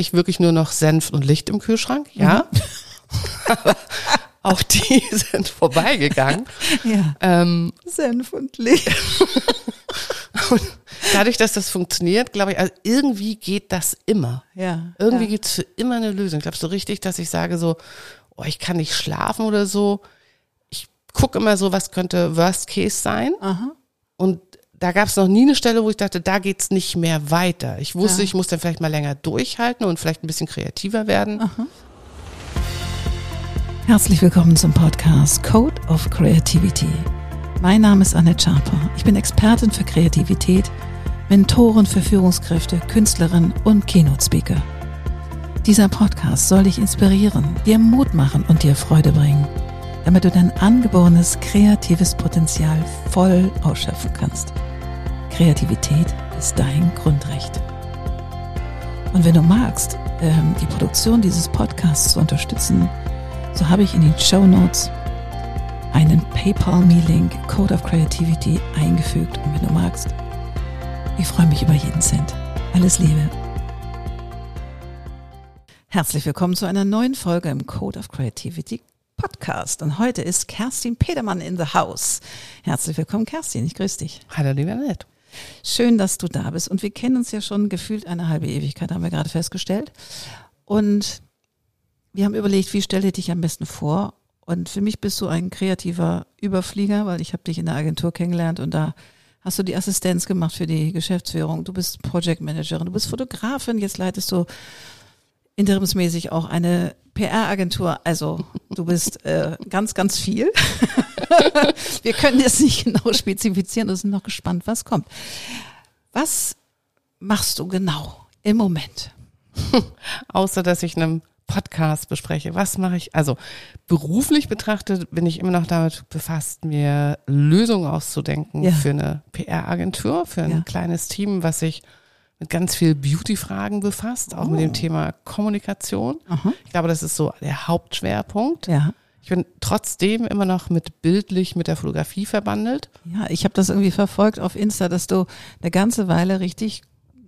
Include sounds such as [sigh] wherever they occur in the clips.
ich wirklich nur noch Senf und Licht im Kühlschrank, ja. Mhm. auch die [laughs] sind vorbeigegangen. Ja. Ähm, Senf und Licht. [laughs] und dadurch, dass das funktioniert, glaube ich, also irgendwie geht das immer. Ja. Irgendwie ja. gibt's für immer eine Lösung. Glaube so richtig, dass ich sage so, oh, ich kann nicht schlafen oder so. Ich gucke immer so, was könnte Worst Case sein. Aha. Und da gab es noch nie eine Stelle, wo ich dachte, da geht's nicht mehr weiter. Ich wusste, Ja. ich muss dann vielleicht mal länger durchhalten und vielleicht ein bisschen kreativer werden. Herzlich willkommen zum Podcast Code of Creativity. Mein Name ist Annette Schaper. Ich bin Expertin für Kreativität, Mentorin für Führungskräfte, Künstlerin und Keynote-Speaker. Dieser Podcast soll dich inspirieren, dir Mut machen und dir Freude bringen, damit du dein angeborenes kreatives Potenzial voll ausschöpfen kannst. Kreativität ist dein Grundrecht. Und wenn du magst, ähm, die Produktion dieses Podcasts zu unterstützen, so habe ich in den Show Notes einen PayPal-Me-Link Code of Creativity eingefügt. Und wenn du magst, ich freue mich über jeden Cent. Alles Liebe. Herzlich willkommen zu einer neuen Folge im Code of Creativity Podcast. Und heute ist Kerstin Petermann in the house. Herzlich willkommen, Kerstin. Ich grüße dich. Hallo, lieber Nett. Schön, dass du da bist. Und wir kennen uns ja schon gefühlt eine halbe Ewigkeit, haben wir gerade festgestellt. Und wir haben überlegt, wie stelle ich dich am besten vor? Und für mich bist du ein kreativer Überflieger, weil ich habe dich in der Agentur kennengelernt und da hast du die Assistenz gemacht für die Geschäftsführung. Du bist Projektmanagerin, du bist Fotografin, jetzt leitest du interimsmäßig auch eine PR-Agentur. Also du bist äh, ganz, ganz viel. [laughs] Wir können jetzt nicht genau spezifizieren und sind noch gespannt, was kommt. Was machst du genau im Moment? [laughs] Außer, dass ich einen Podcast bespreche. Was mache ich? Also beruflich betrachtet bin ich immer noch damit befasst, mir Lösungen auszudenken Ja. für eine PR-Agentur, für ein Ja. kleines Team, was sich mit ganz viel Beauty-Fragen befasst, auch mit Oh. dem Thema Kommunikation. Aha. Ich glaube, das ist so der Hauptschwerpunkt. Ja. Ich bin trotzdem immer noch mit bildlich mit der Fotografie verbandelt. Ja, ich habe das irgendwie verfolgt auf Insta, dass du eine ganze Weile richtig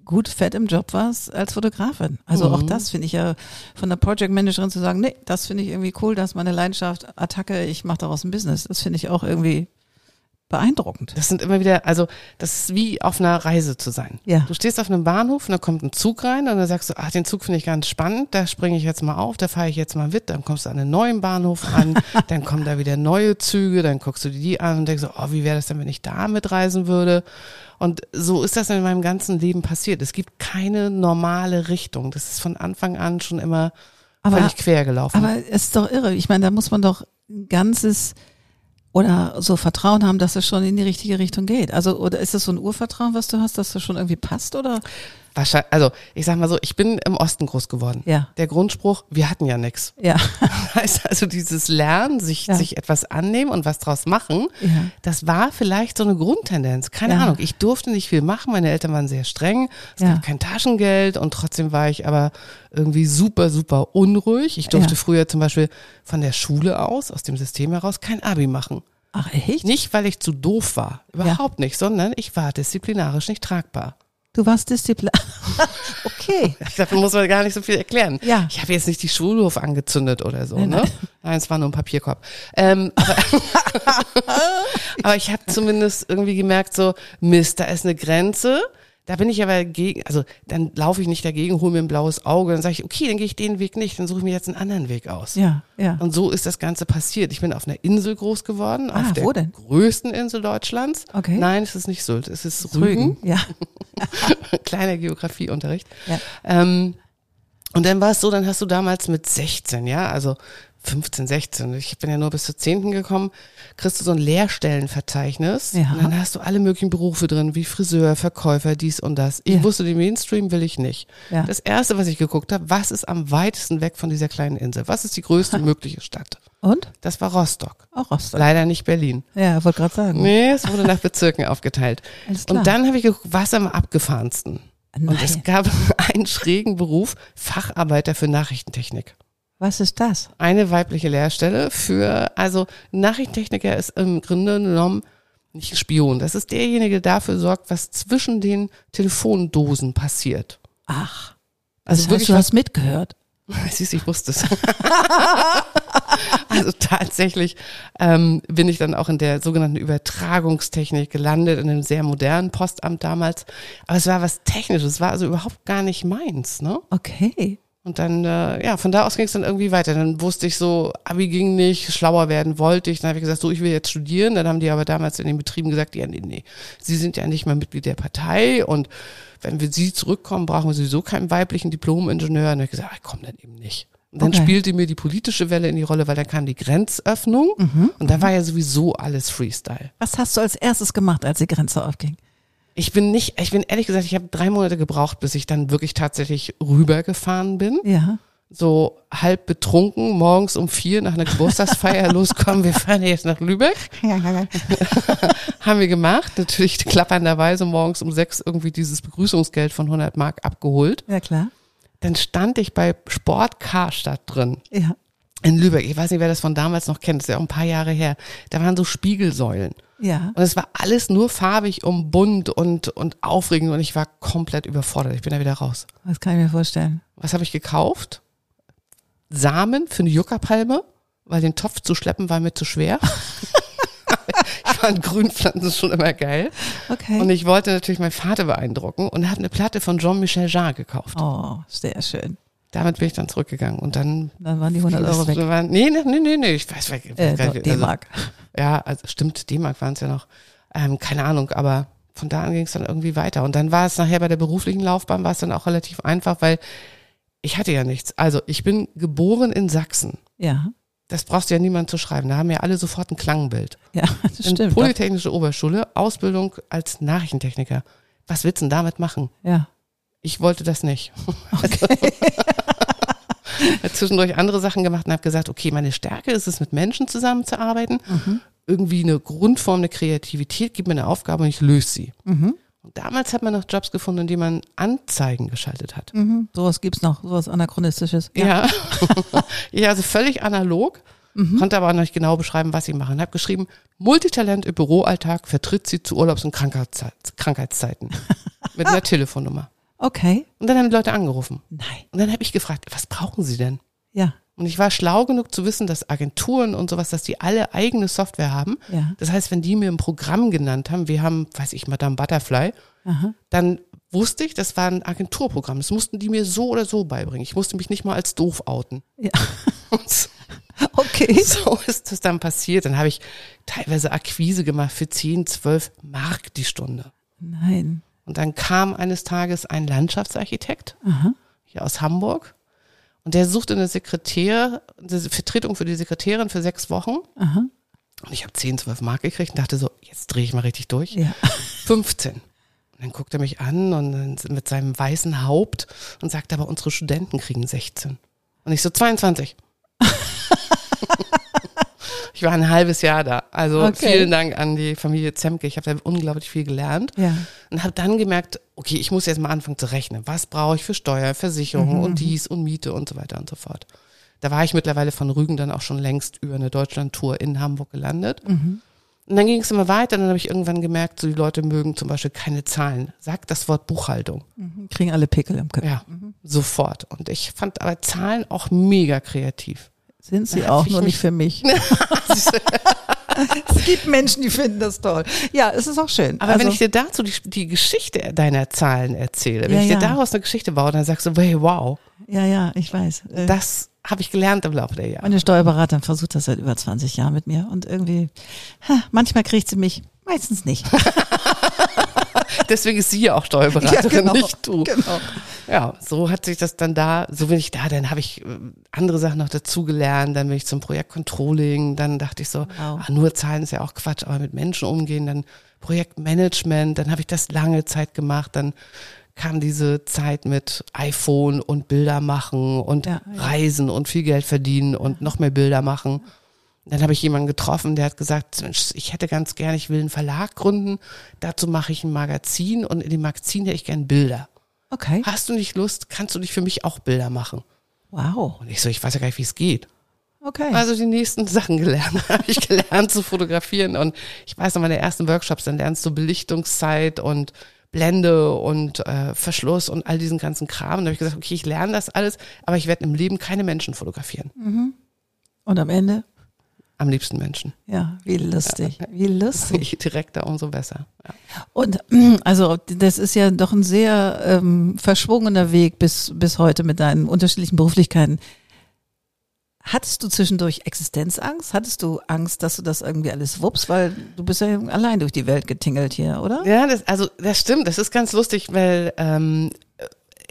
gut fett im Job warst als Fotografin. Also auch Mhm. das finde ich ja von der Project Managerin zu sagen, nee, das finde ich irgendwie cool, das ist meine Leidenschaft, Attacke, ich mache daraus ein Business. Das finde ich auch irgendwie beeindruckend. Das sind immer wieder, also das ist wie auf einer Reise zu sein. Ja. Du stehst auf einem Bahnhof und da kommt ein Zug rein und dann sagst du, ach, den Zug finde ich ganz spannend, da springe ich jetzt mal auf, da fahre ich jetzt mal mit, dann kommst du an einen neuen Bahnhof an, [laughs] dann kommen da wieder neue Züge, dann guckst du dir die an und denkst so, oh, wie wäre das denn, wenn ich da mitreisen würde? Und so ist das in meinem ganzen Leben passiert. Es gibt keine normale Richtung. Das ist von Anfang an schon immer Aber- völlig quer gelaufen. Aber es ist doch irre. Ich meine, da muss man doch ein ganzes oder so Vertrauen haben, dass es schon in die richtige Richtung geht. Also, oder ist das so ein Urvertrauen, was du hast, dass das schon irgendwie passt, oder? Wahrscheinlich, also ich sag mal so, ich bin im Osten groß geworden. Ja. Der Grundspruch, wir hatten ja nix. Ja. [laughs] heißt also dieses Lernen, sich, Ja. sich etwas annehmen und was draus machen, Ja. das war vielleicht so eine Grundtendenz. Keine Ja. Ahnung. Ich durfte nicht viel machen. Meine Eltern waren sehr streng. Es gab kein Taschengeld und trotzdem war ich aber irgendwie super, super unruhig. Ich durfte früher zum Beispiel von der Schule aus, aus dem System heraus, kein Abi machen. Ach, echt? Nicht, weil ich zu doof war. Überhaupt nicht, sondern ich war disziplinarisch nicht tragbar. Du warst Disziplin. [laughs] okay. [laughs] Ich glaube, da muss man gar nicht so viel erklären. Ja. Ich habe jetzt nicht die Schulhof angezündet oder so, Nein, ne? nein. Nein, es war nur ein Papierkorb. Ähm, aber, [laughs] aber ich habe zumindest irgendwie gemerkt, so, Mist, da ist eine Grenze. Da bin ich aber gegen, also dann laufe ich nicht dagegen, hole mir ein blaues Auge, dann sage ich, okay, dann gehe ich den Weg nicht, dann suche ich mir jetzt einen anderen Weg aus. Ja, ja. Und so ist das Ganze passiert. Ich bin auf einer Insel groß geworden, Ah, auf der größten Insel Deutschlands. Okay. Nein, es ist nicht Sylt, es ist Rügen. Ja. [laughs] Kleiner Geografieunterricht. Ja. Ähm, und dann war es so, dann hast du damals mit 16, ja, also 15, 16, ich bin ja nur bis zur 10. gekommen, kriegst du so ein Lehrstellenverzeichnis. Ja. Und dann hast du alle möglichen Berufe drin, wie Friseur, Verkäufer, dies und das. Ich Ja. wusste, den Mainstream will ich nicht. Ja. Das erste, was ich geguckt habe, was ist am weitesten weg von dieser kleinen Insel? Was ist die größte mögliche Stadt? Und? Das war Rostock. Auch Rostock. Leider nicht Berlin. Ja, wollte gerade sagen. Nee, es wurde nach Bezirken [laughs] aufgeteilt. Und dann habe ich geguckt, was am abgefahrensten? Und Nein. es gab [laughs] einen schrägen Beruf, Facharbeiter für Nachrichtentechnik. Was ist das? Eine weibliche Lehrstelle für, also Nachrichtentechniker ist im Grunde genommen nicht ein Spion. Das ist derjenige, der dafür sorgt, was zwischen den Telefondosen passiert. Ach. Also das heißt, du hast mitgehört. [laughs] Siehst, ich wusste es. [laughs] also tatsächlich ähm, bin ich dann auch in der sogenannten Übertragungstechnik gelandet, in einem sehr modernen Postamt damals. Aber es war was Technisches, es war also überhaupt gar nicht meins, ne? Okay. Und dann, äh, ja, von da aus ging es dann irgendwie weiter. Dann wusste ich so, Abi ging nicht, schlauer werden wollte ich. Dann habe ich gesagt, so, ich will jetzt studieren. Dann haben die aber damals in den Betrieben gesagt, ja, nee, nee, Sie sind ja nicht mehr Mitglied der Partei und wenn wir Sie zurückkommen, brauchen wir sowieso keinen weiblichen Diplom-Ingenieur. Und dann habe ich gesagt, ich komme dann eben nicht. Und dann okay. spielte mir die politische Welle in die Rolle, weil dann kam die Grenzöffnung mhm, und da mhm. war ja sowieso alles Freestyle. Was hast du als erstes gemacht, als die Grenze aufging? Ich bin nicht, ich bin ehrlich gesagt, ich habe drei Monate gebraucht, bis ich dann wirklich tatsächlich rübergefahren bin. Ja. So halb betrunken, morgens um vier nach einer Geburtstagsfeier [laughs] loskommen, wir fahren jetzt nach Lübeck. Ja, ja, ja. [laughs] Haben wir gemacht. Natürlich klappernderweise morgens um sechs irgendwie dieses Begrüßungsgeld von 100 Mark abgeholt. Ja, klar. Dann stand ich bei Sport Karstadt drin. Ja. In Lübeck. Ich weiß nicht, wer das von damals noch kennt. Das ist ja auch ein paar Jahre her. Da waren so Spiegelsäulen. Ja. Und es war alles nur farbig und bunt und, und aufregend und ich war komplett überfordert. Ich bin da wieder raus. Was kann ich mir vorstellen? Was habe ich gekauft? Samen für eine Juckerpalme, weil den Topf zu schleppen war mir zu schwer. [laughs] ich fand Grünpflanzen schon immer geil. Okay. Und ich wollte natürlich meinen Vater beeindrucken und habe eine Platte von Jean-Michel Jarre gekauft. Oh, sehr schön. Damit bin ich dann zurückgegangen und dann. Dann waren die 100 Euro weg. Waren, nee, nee, nee, nee, ich weiß, weiß äh, also, D-Mark. Ja, also stimmt, D-Mark waren es ja noch. Ähm, keine Ahnung, aber von da an ging es dann irgendwie weiter. Und dann war es nachher bei der beruflichen Laufbahn, war es dann auch relativ einfach, weil ich hatte ja nichts. Also ich bin geboren in Sachsen. Ja. Das brauchst du ja niemand zu schreiben. Da haben ja alle sofort ein Klangbild. Ja, [laughs] das stimmt. Polytechnische Oberschule, Ausbildung als Nachrichtentechniker. Was willst du denn damit machen? Ja. Ich wollte das nicht. Okay. [laughs] [laughs] [laughs] zwischendurch andere Sachen gemacht und habe gesagt, okay, meine Stärke ist es, mit Menschen zusammenzuarbeiten. Mhm. Irgendwie eine Grundform, eine Kreativität, gib mir eine Aufgabe und ich löse sie. Mhm. Und damals hat man noch Jobs gefunden, in denen man Anzeigen geschaltet hat. Mhm. Sowas gibt's noch, sowas Anachronistisches. Ja, ja. [laughs] ja also völlig analog. Mhm. Konnte aber auch noch nicht genau beschreiben, was ich mache. Und habe geschrieben, Multitalent im Büroalltag vertritt sie zu Urlaubs- und Krankheitszeiten. [laughs] Mit einer Telefonnummer. Okay. Und dann haben die Leute angerufen. Nein. Und dann habe ich gefragt, was brauchen sie denn? Ja. Und ich war schlau genug zu wissen, dass Agenturen und sowas, dass die alle eigene Software haben. Ja. Das heißt, wenn die mir ein Programm genannt haben, wir haben, weiß ich, Madame Butterfly, Aha. dann wusste ich, das war ein Agenturprogramm. Das mussten die mir so oder so beibringen. Ich musste mich nicht mal als doof outen. Ja. [laughs] okay. So ist das dann passiert. Dann habe ich teilweise Akquise gemacht für 10, 12 Mark die Stunde. Nein. Und dann kam eines Tages ein Landschaftsarchitekt Aha. hier aus Hamburg und der suchte eine Sekretär, eine Vertretung für die Sekretärin für sechs Wochen. Aha. Und ich habe 10, 12 Mark gekriegt und dachte so, jetzt drehe ich mal richtig durch. Ja. [laughs] 15. Und dann guckt er mich an und mit seinem weißen Haupt und sagt aber, unsere Studenten kriegen 16. Und ich so, 22. [laughs] Ich war ein halbes Jahr da. Also okay. vielen Dank an die Familie Zemke. Ich habe da unglaublich viel gelernt. Ja. Und habe dann gemerkt, okay, ich muss jetzt mal anfangen zu rechnen. Was brauche ich für Steuer, Versicherung mhm. und dies und Miete und so weiter und so fort. Da war ich mittlerweile von Rügen dann auch schon längst über eine Deutschlandtour in Hamburg gelandet. Mhm. Und dann ging es immer weiter. Dann habe ich irgendwann gemerkt, so die Leute mögen zum Beispiel keine Zahlen. Sag das Wort Buchhaltung. Mhm. Kriegen alle Pickel im Kopf. Ja, mhm. sofort. Und ich fand aber Zahlen auch mega kreativ. Sind sie auch, nur nicht für mich. [laughs] es gibt Menschen, die finden das toll. Ja, es ist auch schön. Aber also, wenn ich dir dazu die, die, Geschichte deiner Zahlen erzähle, wenn ja, ich dir ja. daraus eine Geschichte baue, dann sagst du, hey, wow. Ja, ja, ich weiß. Äh, das habe ich gelernt im Laufe der Jahre. Meine Steuerberaterin versucht das seit über 20 Jahren mit mir und irgendwie, ha, manchmal kriegt sie mich, meistens nicht. [laughs] Deswegen ist sie ja auch Steuerberaterin, ja, genau, nicht du. Genau. Ja, so hat sich das dann da, so bin ich da, dann habe ich äh, andere Sachen noch dazugelernt, dann bin ich zum Projekt Controlling, dann dachte ich so, wow. ah, nur Zahlen ist ja auch Quatsch, aber mit Menschen umgehen, dann Projektmanagement, dann habe ich das lange Zeit gemacht, dann kam diese Zeit mit iPhone und Bilder machen und ja, ja. Reisen und viel Geld verdienen und noch mehr Bilder machen. Dann habe ich jemanden getroffen, der hat gesagt, ich hätte ganz gerne, ich will einen Verlag gründen. Dazu mache ich ein Magazin und in dem Magazin hätte ich gerne Bilder. Okay. Hast du nicht Lust? Kannst du nicht für mich auch Bilder machen? Wow. Und ich so, ich weiß ja gar nicht, wie es geht. Okay. Also die nächsten Sachen gelernt. [laughs] habe ich gelernt zu fotografieren und ich weiß noch meine ersten Workshops, dann lernst du Belichtungszeit und Blende und äh, Verschluss und all diesen ganzen Kram. Und da habe ich gesagt, okay, ich lerne das alles, aber ich werde im Leben keine Menschen fotografieren. Und am Ende? Am liebsten Menschen. Ja, wie lustig. Wie lustig. [laughs] Je direkter, umso besser. Ja. Und also das ist ja doch ein sehr ähm, verschwungener Weg bis, bis heute mit deinen unterschiedlichen Beruflichkeiten. Hattest du zwischendurch Existenzangst? Hattest du Angst, dass du das irgendwie alles wuppst? Weil du bist ja allein durch die Welt getingelt hier, oder? Ja, das, also das stimmt. Das ist ganz lustig, weil ähm,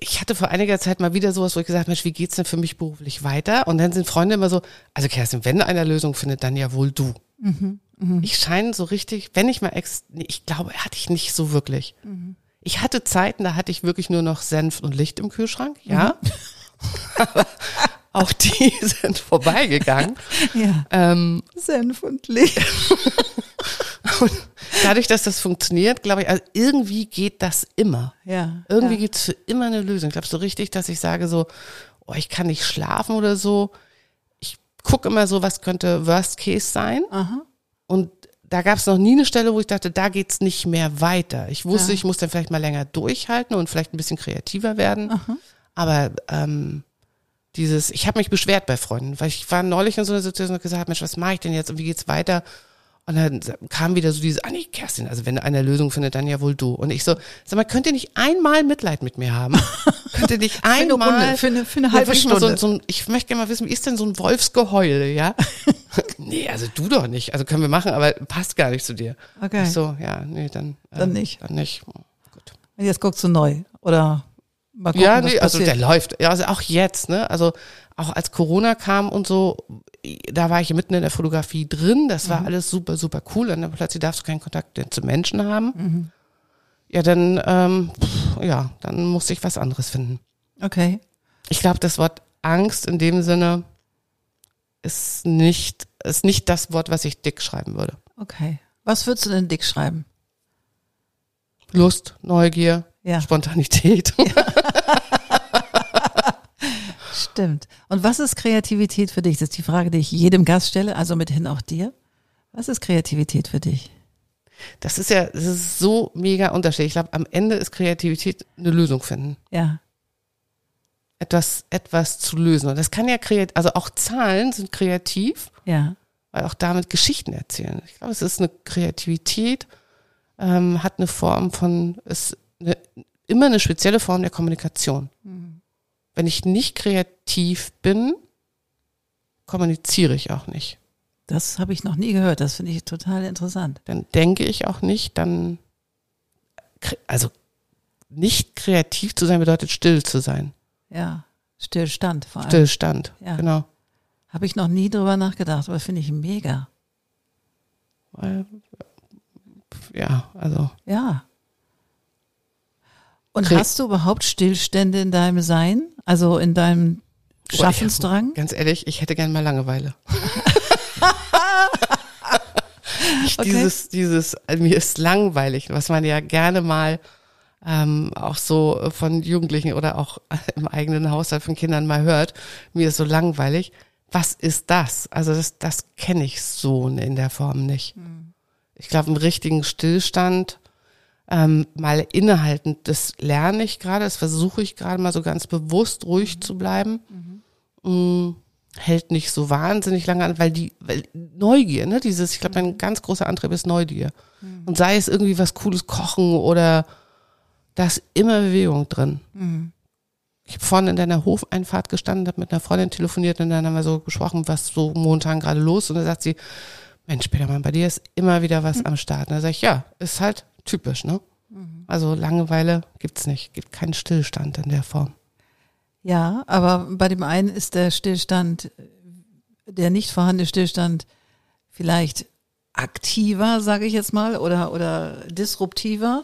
ich hatte vor einiger Zeit mal wieder sowas, wo ich gesagt habe, Mensch, wie geht's denn für mich beruflich weiter? Und dann sind Freunde immer so, also Kerstin, wenn einer Lösung findet, dann ja wohl du. Ich scheine so richtig, wenn ich mal, ex ich glaube, hatte ich nicht so wirklich. Ich hatte Zeiten, da hatte ich wirklich nur noch Senf und Licht im Kühlschrank, ja. Aber [laughs] auch die sind vorbeigegangen. Ja. Ähm, Senf und Licht. [laughs] und dadurch, dass das funktioniert, glaube ich, also irgendwie geht das immer. Ja. Irgendwie ja. gibt's für immer eine Lösung. Glaubst du richtig, dass ich sage so, oh, ich kann nicht schlafen oder so? Ich gucke immer so, was könnte Worst Case sein? Aha. Und da gab es noch nie eine Stelle, wo ich dachte, da geht's nicht mehr weiter. Ich wusste, Ja. ich muss dann vielleicht mal länger durchhalten und vielleicht ein bisschen kreativer werden. Aber ähm, dieses, ich habe mich beschwert bei Freunden, weil ich war neulich in so einer Situation und gesagt, Mensch, was mache ich denn jetzt und wie geht's weiter? Und dann kam wieder so dieses, ah nee, Kerstin, also wenn eine Lösung findet, dann ja wohl du. Und ich so, sag mal, könnt ihr nicht einmal Mitleid mit mir haben? [laughs] könnt ihr nicht eine einmal Runde, für eine- für eine halbe Stunde. So, so ein, ich möchte gerne mal wissen, wie ist denn so ein Wolfsgeheul, ja? [laughs] nee, also du doch nicht. Also können wir machen, aber passt gar nicht zu dir. Okay. Ich so, ja, nee, dann. äh, Dann nicht. Dann nicht. Oh, Gut. Und jetzt guckst du neu. Oder mal gucken, Ja, was nee, also der läuft. Ja, also auch jetzt, ne? Also auch als Corona kam und so, da war ich mitten in der Fotografie drin. Das Mhm. war alles super, super cool. Und dann plötzlich darfst du keinen Kontakt zu Menschen haben. Mhm. Ja, dann, ähm, pff, ja, dann musste ich was anderes finden. Okay. Ich glaube, das Wort Angst in dem Sinne ist nicht, ist nicht das Wort, was ich dick schreiben würde. Okay. Was würdest du denn dick schreiben? Lust, Neugier, Ja. Spontanität. [laughs] Stimmt. Und was ist Kreativität für dich? Das ist die Frage, die ich jedem Gast stelle, also mithin auch dir. Was ist Kreativität für dich? Das ist ja, das ist so mega unterschiedlich. Ich glaube, am Ende ist Kreativität eine Lösung finden. Ja. Etwas, etwas zu lösen. Und das kann ja kreativ, also auch Zahlen sind kreativ, Ja. weil auch damit Geschichten erzählen. Ich glaube, es ist eine Kreativität, ähm, hat eine Form von, ist eine, immer eine spezielle Form der Kommunikation. Wenn ich nicht kreativ bin, kommuniziere ich auch nicht. Das habe ich noch nie gehört. Das finde ich total interessant. Dann denke ich auch nicht, dann, also nicht kreativ zu sein bedeutet still zu sein. Ja. Stillstand vor allem. Stillstand, Ja. genau. Habe ich noch nie drüber nachgedacht, aber finde ich mega. Ja, also Ja. Und hast du überhaupt Stillstände in deinem Sein? Also in deinem Schaffensdrang? [laughs] Ganz ehrlich, ich hätte gern mal Langeweile. [laughs] Okay. Dieses, dieses, also mir ist langweilig, was man ja gerne mal ähm, auch so von Jugendlichen oder auch [laughs] im eigenen Haushalt von Kindern mal hört. Mir ist so langweilig. Was ist das? Also das, das kenne ich so in der Form nicht. Ich glaube, einen richtigen Stillstand, ähm, mal innehalten, das lerne ich gerade, das versuche ich gerade mal so ganz bewusst ruhig zu bleiben. Mm, hält nicht so wahnsinnig lange an, weil die weil Neugier, ne, dieses, ich glaube, ein ganz großer Antrieb ist Neugier. Und sei es irgendwie was Cooles kochen oder da ist immer Bewegung drin. Ich habe vorhin in deiner Hofeinfahrt gestanden, habe mit einer Freundin telefoniert und dann haben wir so gesprochen, was so momentan gerade los ist. und da sagt sie, Mensch, Petermann, bei dir ist immer wieder was am Start. Und da sage ich, ja, ist halt typisch, ne? Also Langeweile gibt's nicht, gibt keinen Stillstand in der Form. Ja, aber bei dem einen ist der Stillstand, der nicht vorhandene Stillstand vielleicht aktiver, sage ich jetzt mal, oder, oder disruptiver.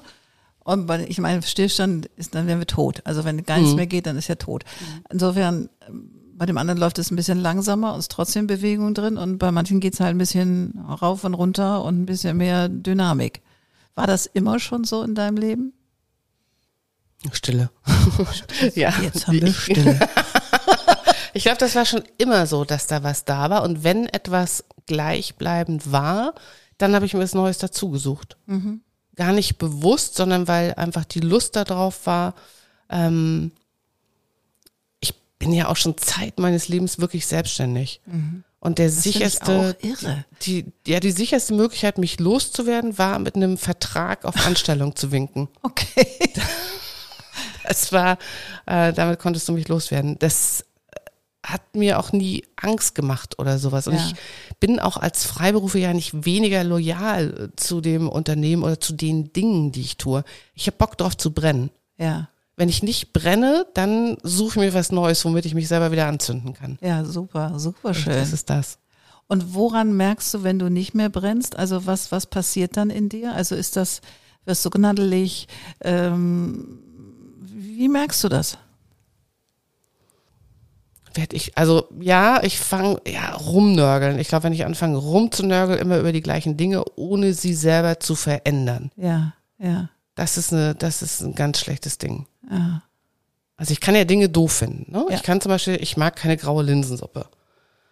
Und bei, ich meine, Stillstand ist, dann wären wir tot. Also wenn gar nichts mehr geht, dann ist er tot. Insofern, ähm, bei dem anderen läuft es ein bisschen langsamer und ist trotzdem Bewegung drin. Und bei manchen geht's halt ein bisschen rauf und runter und ein bisschen mehr Dynamik. War das immer schon so in deinem Leben? Stille. [laughs] ja. Jetzt haben wir [laughs] Ich- Stille. Ich glaube, das war schon immer so, dass da was da war. Und wenn etwas gleichbleibend war, dann habe ich mir was Neues dazugesucht. gar nicht bewusst, sondern weil einfach die Lust darauf war. Ähm, ich bin ja auch schon Zeit meines Lebens wirklich selbstständig. Und der. Das sicherste, die, ja, die sicherste Möglichkeit, mich loszuwerden, war mit einem Vertrag auf Anstellung zu winken. [laughs] Okay. [laughs] Das war, äh, damit konntest du mich loswerden. Das äh, hat mir auch nie Angst gemacht oder sowas. Und Ja. ich bin auch als Freiberufer ja nicht weniger loyal äh, zu dem Unternehmen oder zu den Dingen, die ich tue. Ich habe Bock drauf zu brennen. Ja, Wenn ich nicht brenne, dann suche ich mir was Neues, womit ich mich selber wieder anzünden kann. ja, super, super schön. Das ist das. Und woran merkst du, wenn du nicht mehr brennst? Also was, was passiert dann in dir? Also ist das, wirst du gnaddelig? Ähm, wie merkst du das? Werd ich, also ja, ich fange ja rumnörgeln. Ich glaube, wenn ich anfange rumzunörgeln, immer über die gleichen Dinge, ohne sie selber zu verändern. Ja, ja, Das ist eine, das ist ein ganz schlechtes Ding. Ja. Also ich kann ja Dinge doof finden. Ne? Ja. Ich kann zum Beispiel, ich mag keine graue Linsensuppe.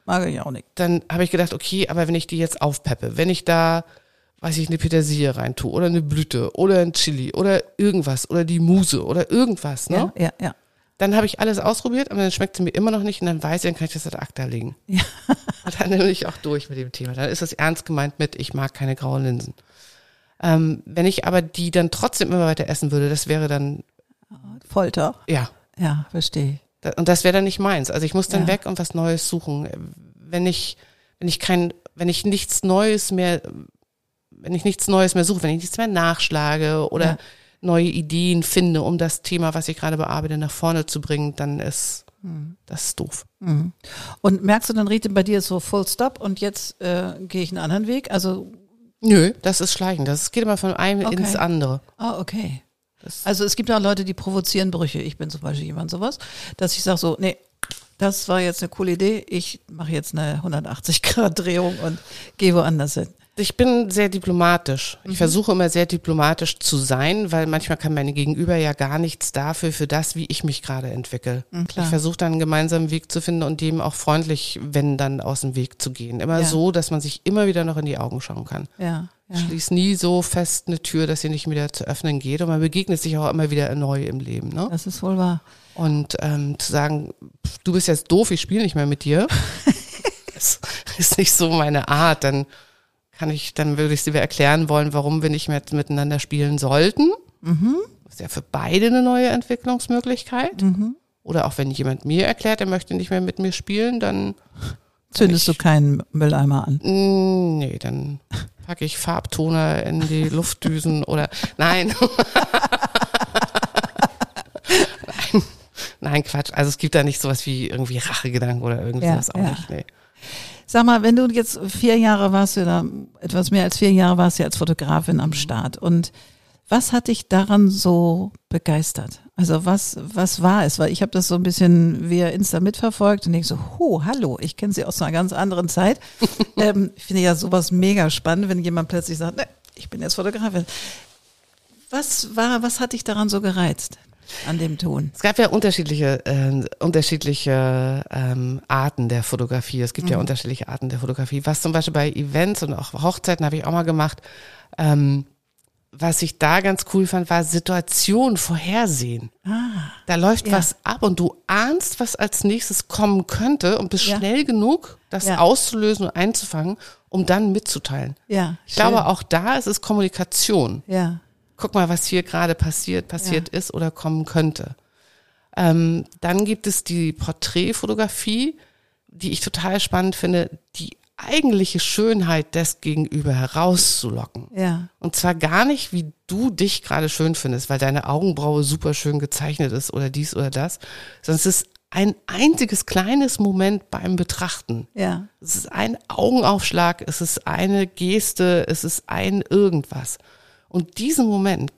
Mag ich auch nicht. Dann habe ich gedacht, okay, aber wenn ich die jetzt aufpeppe, wenn ich da, weiß ich, eine Petersilie rein tue oder eine Blüte oder ein Chili oder irgendwas oder die Muse oder irgendwas, ne? Ja, ja, ja. Dann habe ich alles ausprobiert, aber dann schmeckt sie mir immer noch nicht und dann weiß ich, dann kann ich das ad acta legen. Ja. [laughs] Und dann bin ich auch durch mit dem Thema. Dann ist das ernst gemeint mit, ich mag keine grauen Linsen. Ähm, wenn ich aber die dann trotzdem immer weiter essen würde, das wäre dann, Folter. ja, Ja, verstehe. Und das wäre dann nicht meins. Also ich muss dann Ja. weg und was Neues suchen. Wenn ich, wenn ich kein, wenn ich nichts Neues mehr, wenn ich nichts Neues mehr suche, wenn ich nichts mehr nachschlage oder Ja. neue Ideen finde, um das Thema, was ich gerade bearbeite, nach vorne zu bringen, dann ist das ist doof. Mhm. Und merkst du dann, Rite, bei dir so Full Stop und jetzt äh, gehe ich einen anderen Weg? Also, Nö, das ist schleichend. Das geht immer von einem Okay. ins andere. ah, okay. Das- Also es gibt auch Leute, die provozieren Brüche. Ich bin zum Beispiel jemand sowas, dass ich sage so, nee, das war jetzt eine coole Idee. Ich mache jetzt eine 180-Grad-Drehung und gehe woanders hin. Ich bin sehr diplomatisch. Mhm. Ich versuche immer sehr diplomatisch zu sein, weil manchmal kann meine Gegenüber ja gar nichts dafür, für das, wie ich mich gerade entwickle. Mhm. Ich versuche dann einen gemeinsamen Weg zu finden und dem auch freundlich, wenn dann aus dem Weg zu gehen. Immer Ja. so, dass man sich immer wieder noch in die Augen schauen kann. Ja, ja. Schließ nie so fest eine Tür, dass sie nicht wieder zu öffnen geht. Und man begegnet sich auch immer wieder neu im Leben. Ne? Das ist wohl wahr. Und ähm, zu sagen, du bist jetzt doof, ich spiele nicht mehr mit dir, [laughs] das ist nicht so meine Art. Dann kann ich, dann würde ich dir erklären wollen, warum wir nicht mehr miteinander spielen sollten. Mhm. Das ist ja für beide eine neue Entwicklungsmöglichkeit. Mhm. Oder auch wenn jemand mir erklärt, er möchte nicht mehr mit mir spielen, dann Zündest du Ich- keinen Mülleimer an? mm, nee, dann packe ich Farbtoner in die Luftdüsen oder [laughs] nein. nein. [laughs] Nein, Quatsch. Also es gibt da nicht sowas wie irgendwie Rachegedanken oder irgendwas Ja, auch ja. nicht. Nee. Sag mal, wenn du jetzt vier Jahre warst oder etwas mehr als vier Jahre warst du als Fotografin am Start und was hat dich daran so begeistert? Also was, was war es? Weil ich habe das so ein bisschen via Insta mitverfolgt und denke so, ho, hallo, ich kenne sie aus einer ganz anderen Zeit. [laughs] ähm, ich finde ja sowas mega spannend, wenn jemand plötzlich sagt, ne, ich bin jetzt Fotografin. Was war, was hat dich daran so gereizt an dem Ton? Es gab ja unterschiedliche, äh, unterschiedliche ähm, Arten der Fotografie. Es gibt ja unterschiedliche Arten der Fotografie. Was zum Beispiel bei Events und auch Hochzeiten habe ich auch mal gemacht. Ähm, was ich da ganz cool fand, war Situation vorhersehen. Ah, Da läuft Ja. was ab und du ahnst, was als nächstes kommen könnte und bist Ja. schnell genug, das Ja. auszulösen und einzufangen, um dann mitzuteilen. ja. Ich glaube, auch da ist es Kommunikation Ja. guck mal, was hier gerade passiert, passiert ist oder kommen könnte. Ähm, dann gibt es die Porträtfotografie, die ich total spannend finde, die eigentliche Schönheit des Gegenüber herauszulocken. Ja. Und zwar gar nicht, wie du dich gerade schön findest, weil deine Augenbraue super schön gezeichnet ist oder dies oder das, sondern es ist ein einziges kleines Moment beim Betrachten. Ja. Es ist ein Augenaufschlag, es ist eine Geste, es ist ein irgendwas. Und diesen Moment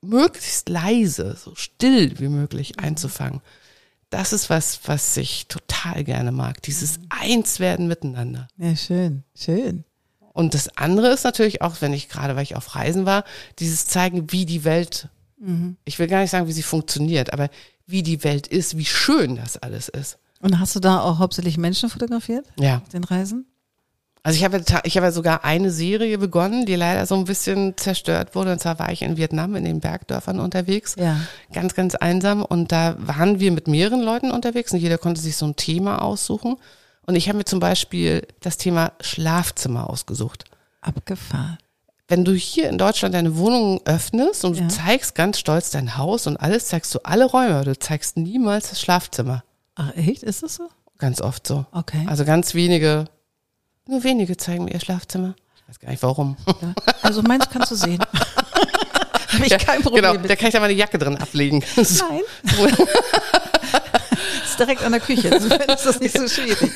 möglichst leise, so still wie möglich einzufangen, das ist was, was ich total gerne mag. Dieses Einswerden miteinander. Ja, schön, schön. Und das andere ist natürlich auch, wenn ich gerade, weil ich auf Reisen war, dieses zeigen, wie die Welt, ich will gar nicht sagen, wie sie funktioniert, aber wie die Welt ist, wie schön das alles ist. Und hast du da auch hauptsächlich Menschen fotografiert Ja, auf den Reisen? Also ich habe, ich habe ja sogar eine Serie begonnen, die leider so ein bisschen zerstört wurde. Und zwar war ich in Vietnam in den Bergdörfern unterwegs. Ja. Ganz, ganz einsam. Und da waren wir mit mehreren Leuten unterwegs und jeder konnte sich so ein Thema aussuchen. Und ich habe mir zum Beispiel das Thema Schlafzimmer ausgesucht. Abgefahren. Wenn du hier in Deutschland deine Wohnung öffnest und Ja. du zeigst ganz stolz dein Haus und alles, zeigst du alle Räume, aber du zeigst niemals das Schlafzimmer. Ach echt? Ist das so? Ganz oft so. Okay. Also ganz wenige, nur wenige zeigen mir ihr Schlafzimmer. Ich weiß gar nicht warum. Ja. Also meins kannst du sehen. [laughs] Habe ich kein Problem genau, mit. da kann ich da meine Jacke drin ablegen. Nein. [laughs] [laughs] ist direkt an der Küche. Insofern ist das nicht so schwierig.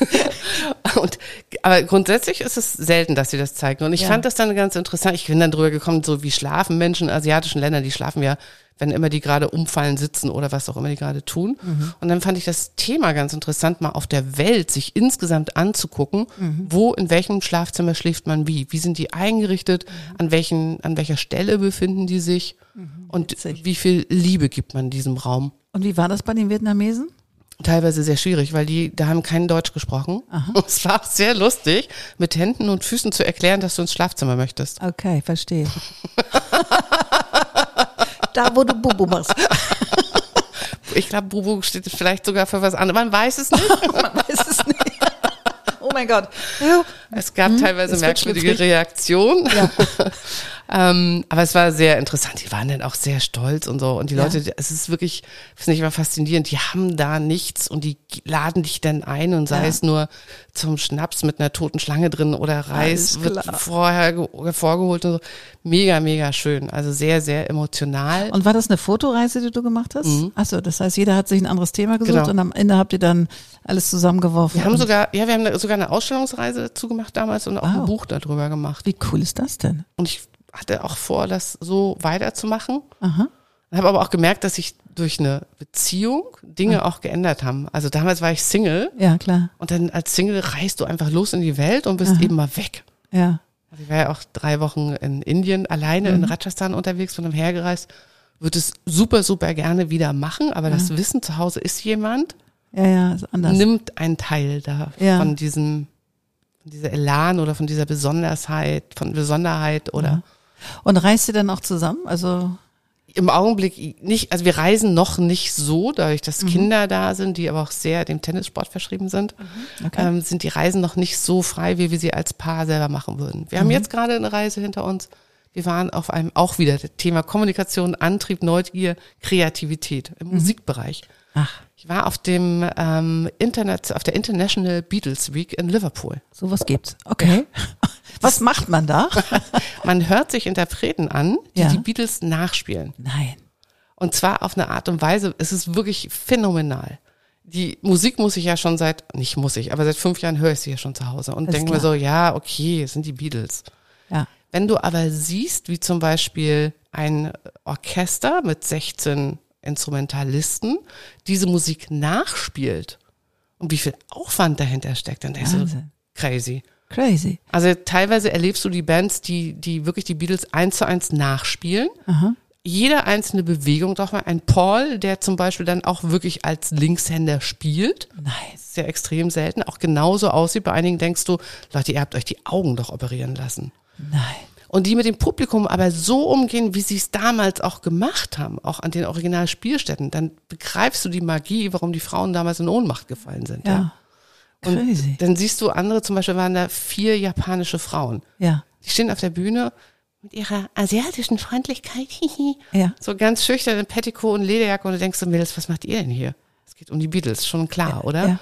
Und, aber grundsätzlich ist es selten, dass sie das zeigen. Und ich Ja. fand das dann ganz interessant. Ich bin dann drüber gekommen, so wie schlafen Menschen in asiatischen Ländern, die schlafen ja, wenn immer die gerade umfallen, sitzen oder was auch immer die gerade tun. Mhm. Und dann fand ich das Thema ganz interessant, mal auf der Welt sich insgesamt anzugucken, Mhm. wo, in welchem Schlafzimmer schläft man wie? Wie sind die eingerichtet? Mhm. An welchen, an welcher Stelle befinden die sich? Und witzig. wie viel Liebe gibt man diesem Raum? Und wie war das bei den Vietnamesen? Teilweise sehr schwierig, weil die, da haben kein Deutsch gesprochen. Und [laughs] es war auch sehr lustig, mit Händen und Füßen zu erklären, dass du ins Schlafzimmer möchtest. Okay, verstehe. [laughs] da, wo du Bubu machst. [laughs] Ich glaube, Bubu steht vielleicht sogar für was anderes. Man weiß es nicht. Man weiß es nicht. Oh mein Gott. Es gab teilweise es wird merkwürdige. Reaktionen. Ähm, aber es war sehr interessant. Die waren dann auch sehr stolz und so. Und die Ja. Leute, es ist wirklich, finde ich immer faszinierend. Die haben da nichts und die laden dich dann ein und sei Ja. es nur zum Schnaps mit einer toten Schlange drin oder Reis Alles wird klar. vorher ge- vorgeholt und so. Mega, mega schön. Also sehr, sehr emotional. Und war das eine Fotoreise, die du gemacht hast? Mhm. Achso, das heißt, jeder hat sich ein anderes Thema gesucht Genau. und am Ende habt ihr dann alles zusammengeworfen. wir haben sogar, ja, wir haben sogar eine Ausstellungsreise dazu gemacht damals und auch ein Wow. Buch darüber gemacht. Wie cool ist das denn? Und ich hatte auch vor, das so weiterzumachen. Aha. Habe aber auch gemerkt, dass sich durch eine Beziehung Dinge auch geändert haben. Also damals war ich Single Ja, klar. und dann als Single reist du einfach los in die Welt und bist eben mal weg. Ja. Also ich war ja auch drei Wochen in Indien alleine in Rajasthan unterwegs von einem hergereist. Würde es super, super gerne wieder machen, aber das Wissen zu Hause ist jemand, Ja, ja, ist anders. nimmt einen Teil da Ja. von diesem, von dieser Elan oder von dieser Besonderheit, von Besonderheit oder Und reist ihr dann auch zusammen? Also, Im Augenblick nicht, also wir reisen noch nicht so, dadurch, Mhm. dass Kinder da sind, die aber auch sehr dem Tennissport verschrieben sind, okay. ähm, sind die Reisen noch nicht so frei, wie wir sie als Paar selber machen würden. Wir haben Mhm. jetzt gerade eine Reise hinter uns. Wir waren auf einem, auch wieder Thema Kommunikation, Antrieb, Neugier, Kreativität im Musikbereich. ach, Ich war auf dem ähm, Internet, auf der International Beatles Week in Liverpool. sowas gibt's. Okay. [laughs] Was macht man da? [laughs] Man hört sich Interpreten an, die Ja. die Beatles nachspielen. Nein. Und zwar auf eine Art und Weise, es ist wirklich phänomenal. Die Musik muss ich ja schon seit, nicht muss ich, aber seit fünf Jahren höre ich sie ja schon zu Hause und denke mir so, ja, okay, es sind die Beatles. Ja. Wenn du aber siehst, wie zum Beispiel ein Orchester mit 16 Instrumentalisten diese Musik nachspielt und wie viel Aufwand dahinter steckt, dann denkst du, crazy. Crazy. Also teilweise erlebst du die Bands, die, die wirklich die Beatles eins zu eins nachspielen. Aha. Jede einzelne Bewegung doch mal. Ein Paul, der zum Beispiel dann auch wirklich als Linkshänder spielt. Nice. Sehr extrem selten. Auch genauso aussieht. Bei einigen denkst du, Leute, ihr habt euch die Augen doch operieren lassen. Nein. Und die mit dem Publikum aber so umgehen, wie sie es damals auch gemacht haben, auch an den Originalspielstätten, dann begreifst du die Magie, warum die Frauen damals in Ohnmacht gefallen sind. Ja. Und Crazy. dann siehst du andere, zum Beispiel waren da vier japanische Frauen. Ja. Die stehen auf der Bühne mit ihrer asiatischen Freundlichkeit, hihi, Ja. so ganz schüchtern in Petticoat und Lederjacke und du denkst so, Mädels, was macht ihr denn hier? Es geht um die Beatles, schon klar, oder? Ja.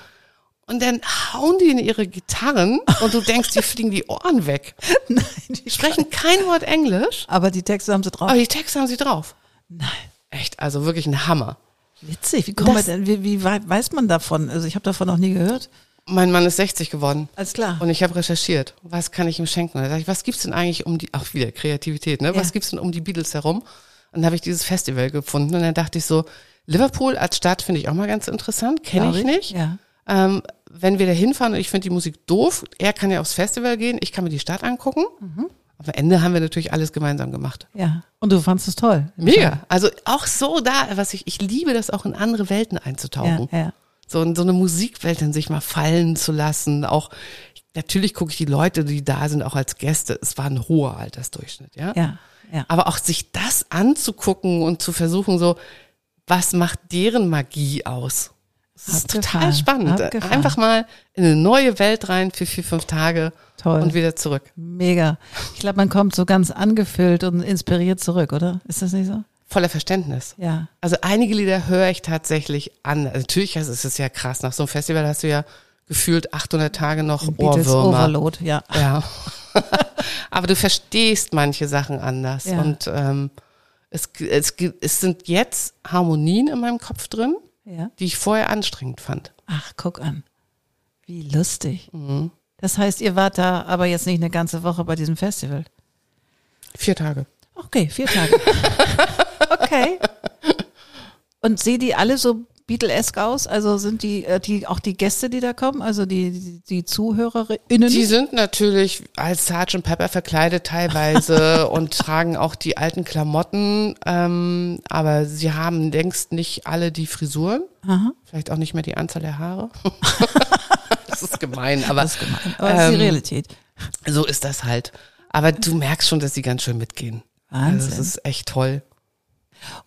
Und dann hauen die in ihre Gitarren [laughs] und du denkst, die fliegen die Ohren weg. [laughs] Nein. Die sprechen kein Wort Englisch, Aber die Texte haben sie drauf. aber die Texte haben sie drauf. Nein. Echt, also wirklich ein Hammer. Witzig. Wie, kommt man Das- denn, wie, wie weiß man davon? Also ich habe davon noch nie gehört. Mein Mann ist 60 geworden. Alles klar. Und ich habe recherchiert, was kann ich ihm schenken? Und da dachte ich, was gibt's denn eigentlich um die, auch wieder Kreativität, ne? Was Ja. gibt's denn um die Beatles herum? Und dann habe ich dieses Festival gefunden und dann dachte ich so, Liverpool als Stadt finde ich auch mal ganz interessant, kenne Glaub ich nicht. Ja. Ähm, wenn wir da hinfahren und ich finde die Musik doof, er kann ja aufs Festival gehen, ich kann mir die Stadt angucken. Mhm. Am Ende haben wir natürlich alles gemeinsam gemacht. Ja. Und du fandst es toll. Mega. Also auch so da, was ich, ich liebe das auch in andere Welten Ja, einzutauchen. ja. So so eine Musikwelt in sich mal fallen zu lassen. Auch natürlich gucke ich die Leute, die da sind, auch als Gäste. Es war ein hoher Altersdurchschnitt, ja. Ja, ja. Aber auch sich das anzugucken und zu versuchen, so, was macht deren Magie aus? Das ist Abgefahren, total spannend. abgefahren. Einfach mal in eine neue Welt rein für vier, fünf Tage Toll. und wieder zurück. Mega. Ich glaube, man kommt so ganz angefüllt und inspiriert zurück, oder? Ist das nicht so? Voller Verständnis. Ja. Also einige Lieder höre ich tatsächlich an. Also natürlich ist es ja krass. Nach so einem Festival hast du ja gefühlt 800 Tage noch Beatles Ohrwürmer. Overload, ja. Ja. [laughs] Aber du verstehst manche Sachen anders. Ja. Und ähm, es, es, es sind jetzt Harmonien in meinem Kopf drin, ja. die ich vorher anstrengend fand. Ach, guck an. Wie lustig. Mhm. Das heißt, ihr wart da aber jetzt nicht eine ganze Woche bei diesem Festival. Vier Tage. Okay, vier Tage. [laughs] okay. Und sehen die alle so Beatlesk aus? Also sind die, äh, die auch die Gäste, die da kommen, also die, die, die ZuhörerInnen? Die sind natürlich als Sgt. Pepper verkleidet teilweise [laughs] und tragen auch die alten Klamotten, ähm, aber sie haben längst nicht alle die Frisuren, Aha. vielleicht auch nicht mehr die Anzahl der Haare. [laughs] das ist gemein, aber Das ist gemein. Aber das ist die ähm, Realität. so ist das halt. Aber du merkst schon, dass sie ganz schön mitgehen. Also Wahnsinn. das ist echt toll.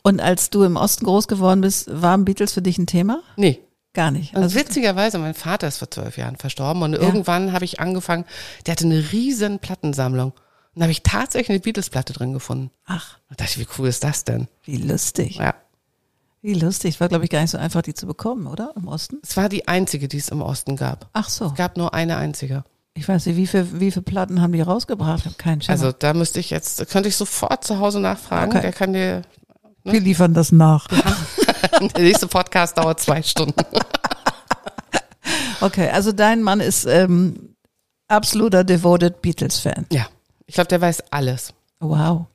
Und als du im Osten groß geworden bist, waren Beatles für dich ein Thema? Nee. Gar nicht. Und Also, witzigerweise, mein Vater ist vor zwölf Jahren verstorben und irgendwann habe ich angefangen, der hatte eine riesen Plattensammlung. Und da habe ich tatsächlich eine Beatles-Platte drin gefunden. ach, Da dachte ich, wie cool ist das denn? wie lustig. Ja. Wie lustig. War, glaube ich, gar nicht so einfach, die zu bekommen, oder? Im Osten? Es war die einzige, die es im Osten gab. Ach so. Es gab nur eine einzige. Ich weiß nicht, wie viel, wie viele Platten haben die rausgebracht? Ich habe keinen Schimmer. Also da müsste ich jetzt, könnte ich sofort zu Hause nachfragen. Okay. Der kann dir, wir liefern das nach. [laughs] der nächste Podcast dauert zwei Stunden. [laughs] Okay, also dein Mann ist ähm, absoluter devoted Beatles-Fan. Ja. Ich glaube, der weiß alles. Wow.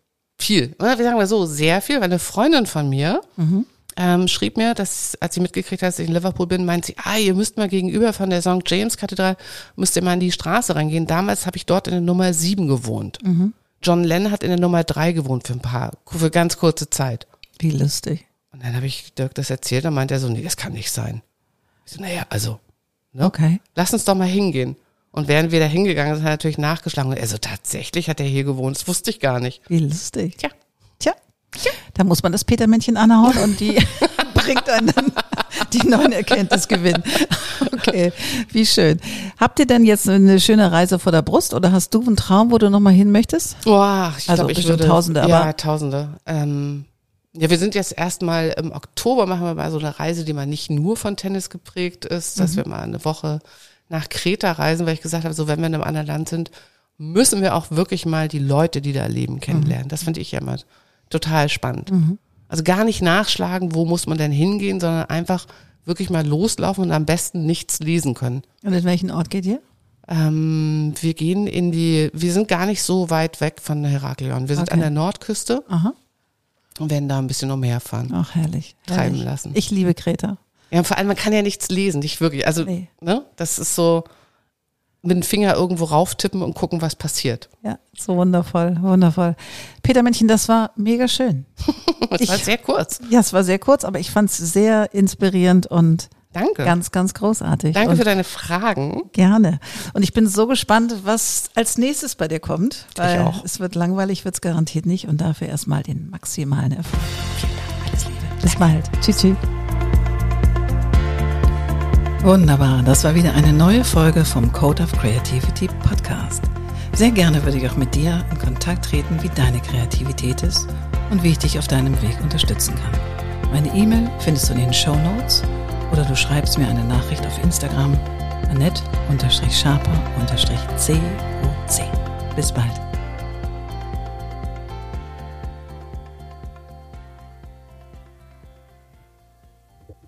Viel. Oder wir sagen mal so, sehr viel. Weil eine Freundin von mir ähm, schrieb mir, dass, als sie mitgekriegt hat, dass ich in Liverpool bin, meint sie, ah, ihr müsst mal gegenüber von der St. James Kathedrale, müsst ihr mal in die Straße reingehen. Damals habe ich dort in der Nummer sieben gewohnt. John Lennon hat in der Nummer drei gewohnt für ein paar, für ganz kurze Zeit. Wie lustig. Und dann habe ich Dirk das erzählt und meinte er so, nee, das kann nicht sein. Ich so, naja, also, Okay. lass uns doch mal hingehen. Und während wir da hingegangen sind, hat er natürlich nachgeschlagen. Und er so, tatsächlich hat er hier gewohnt. Das wusste ich gar nicht. Wie lustig. Tja. Tja. Da muss man das Petermännchen anhauen und die [laughs] bringt einen dann die neuen Erkenntnisgewinn. Okay, wie schön. Habt ihr denn jetzt eine schöne Reise vor der Brust oder hast du einen Traum, wo du nochmal hin möchtest? Boah, ich Also glaube, ich würde, Tausende, ja, aber- Tausende. Ähm, ja, wir sind jetzt erstmal im Oktober machen wir mal so eine Reise, die mal nicht nur von Tennis geprägt ist, dass Mhm. wir mal eine Woche nach Kreta reisen, weil ich gesagt habe, so wenn wir in einem anderen Land sind, müssen wir auch wirklich mal die Leute, die da leben, kennenlernen. Das finde ich ja immer total spannend. Mhm. Also gar nicht nachschlagen, wo muss man denn hingehen, sondern einfach wirklich mal loslaufen und am besten nichts lesen können. Und in welchen Ort geht ihr? Ähm, wir gehen in die, wir sind gar nicht so weit weg von Heraklion. Wir sind Okay. an der Nordküste Aha. Und werden da ein bisschen umherfahren. Ach, herrlich. Treiben herrlich. lassen. Ich liebe Kreta. Ja, vor allem, man kann ja nichts lesen, nicht wirklich. Also, Nee. ne, das ist so mit dem Finger irgendwo rauftippen und gucken, was passiert. Ja, so wundervoll, wundervoll. Petermännchen, das war mega schön. [laughs] Das war Ich- sehr kurz. Ja, es war sehr kurz, aber ich fand es sehr inspirierend und Danke. ganz, ganz großartig. Danke und für deine Fragen. Gerne. Und ich bin so gespannt, was als nächstes bei dir kommt. Weil auch. Es wird langweilig, wird es garantiert nicht. Und dafür erstmal den maximalen Erfolg. Vielen Dank, alles Liebe. Bis bald. Tschüss, tschüss. Wunderbar, das war wieder eine neue Folge vom Code of Creativity Podcast. Sehr gerne würde ich auch mit dir in Kontakt treten, wie deine Kreativität ist und wie ich dich auf deinem Weg unterstützen kann. Meine E-Mail findest du in den Show Notes oder du schreibst mir eine Nachricht auf Instagram annette-sharper-coc. Bis bald.